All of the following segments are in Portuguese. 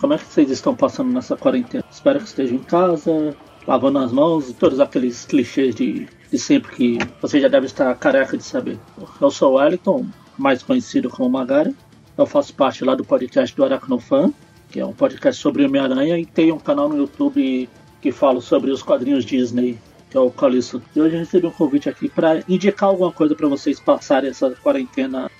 como é que vocês estão passando nessa quarentena? Espero que estejam em casa, lavando as mãos e todos aqueles clichês de, de sempre que você já deve estar careca de saber. Eu sou o Wellington, mais conhecido como Magari. Eu faço parte lá do podcast do Aracnofan, que é um podcast sobre Homem-Aranha, e tem um canal no YouTube que fala sobre os quadrinhos Disney que é o Calisto. E hoje eu recebi um convite aqui para indicar alguma coisa para vocês passarem essa quarentena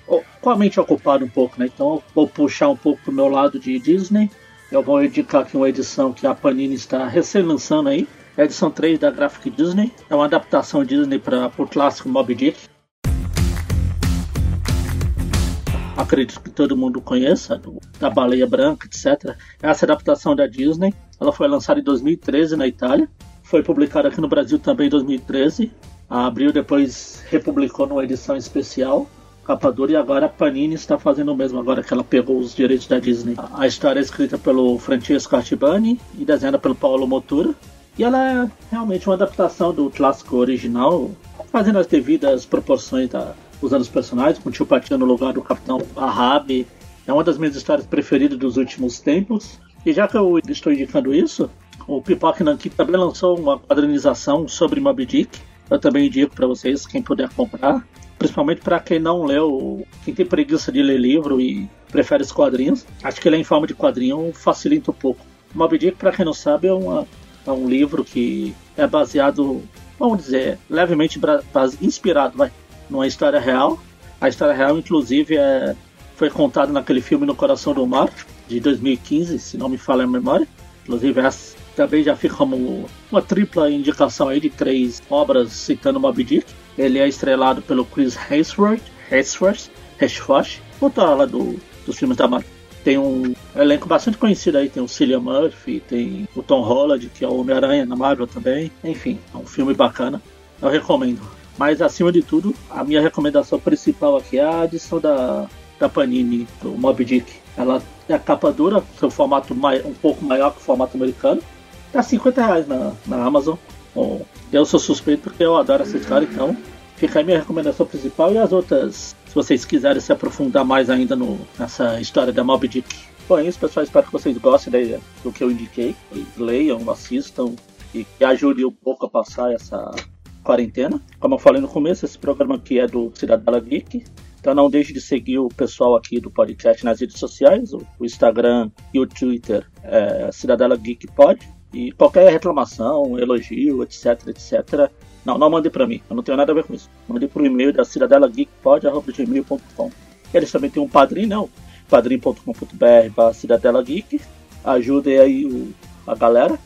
com a mente ocupada um pouco, né? Então eu vou puxar um pouco pro meu lado de Disney. Eu vou indicar aqui uma edição que a Panini está recém-lançando aí. É a edição 3 da Graphic Disney. É uma adaptação Disney para o clássico Moby Dick. acredito que todo mundo conheça, do, da Baleia Branca, etc. Essa adaptação da Disney, ela foi lançada em 2013 na Itália foi publicado aqui no Brasil também em 2013. A Abril depois republicou numa edição especial, capa dura, e agora a Panini está fazendo o mesmo, agora que ela pegou os direitos da Disney. A história é escrita pelo Francesco Artibani e desenhada pelo Paulo Motura. E ela é realmente uma adaptação do clássico original, fazendo as devidas proporções da, usando os personagens, com o tio Patinho no lugar do Capitão Ahab. É uma das minhas histórias preferidas dos últimos tempos. E já que eu estou indicando isso, o Pipoca Nankin também lançou uma quadrinização sobre Moby Dick. Eu também indico para vocês, quem puder comprar. Principalmente para quem não leu, quem tem preguiça de ler livro e prefere os quadrinhos. Acho que ele é em forma de quadrinho facilita um pouco. Moby Dick, para quem não sabe, é, uma, é, um livro que é baseado, vamos dizer, levemente inspirado vai, numa história real. A história real, inclusive, é, foi contada naquele filme No Coração do Mar, de 2015, se não me falha a memória. Inclusive, essa também já fica como uma tripla indicação aí de três obras citando Moby Dick. Ele é estrelado pelo Chris Hemsworth, Hemsworth, Hemsworth, autor lá do, dos filmes da Marvel. Tem um elenco bastante conhecido aí, tem o Cillian Murphy, tem o Tom Holland, que é o Homem-Aranha na Marvel também. Enfim, é um filme bacana, eu recomendo. Mas acima de tudo, a minha recomendação principal aqui é a edição da, da Panini, do Moby Dick. Ela é a capa dura, seu formato um pouco maior que o formato americano. Tá 50 reais na, na Amazon. Bom, eu sou suspeito porque eu adoro essa história, então fica aí minha recomendação principal e as outras, se vocês quiserem se aprofundar mais ainda no, nessa história da Moby Dick. Bom, é isso, pessoal. Espero que vocês gostem do que eu indiquei. Leiam, assistam e que ajude um pouco a passar essa quarentena. Como eu falei no começo, esse programa aqui é do Cidadela Geek. Então não deixe de seguir o pessoal aqui do podcast nas redes sociais, o, Instagram e o Twitter é Cidadela Geek Pod. E qualquer reclamação, elogio, etc, etc. Não, não mande para mim, eu não tenho nada a ver com isso. Mande pro e-mail da cidadelageekpod.gmail.com Eles também têm um padrinho, não? padrim.com.br Cidadela Geek. Ajudem aí o, a galera.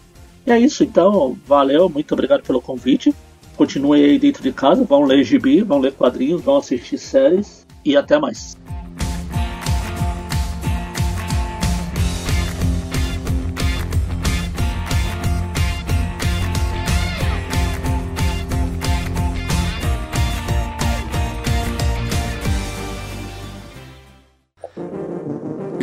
E é isso, então, valeu, muito obrigado pelo convite. Continuem aí dentro de casa, vão ler gibi, vão ler quadrinhos, vão assistir séries e até mais.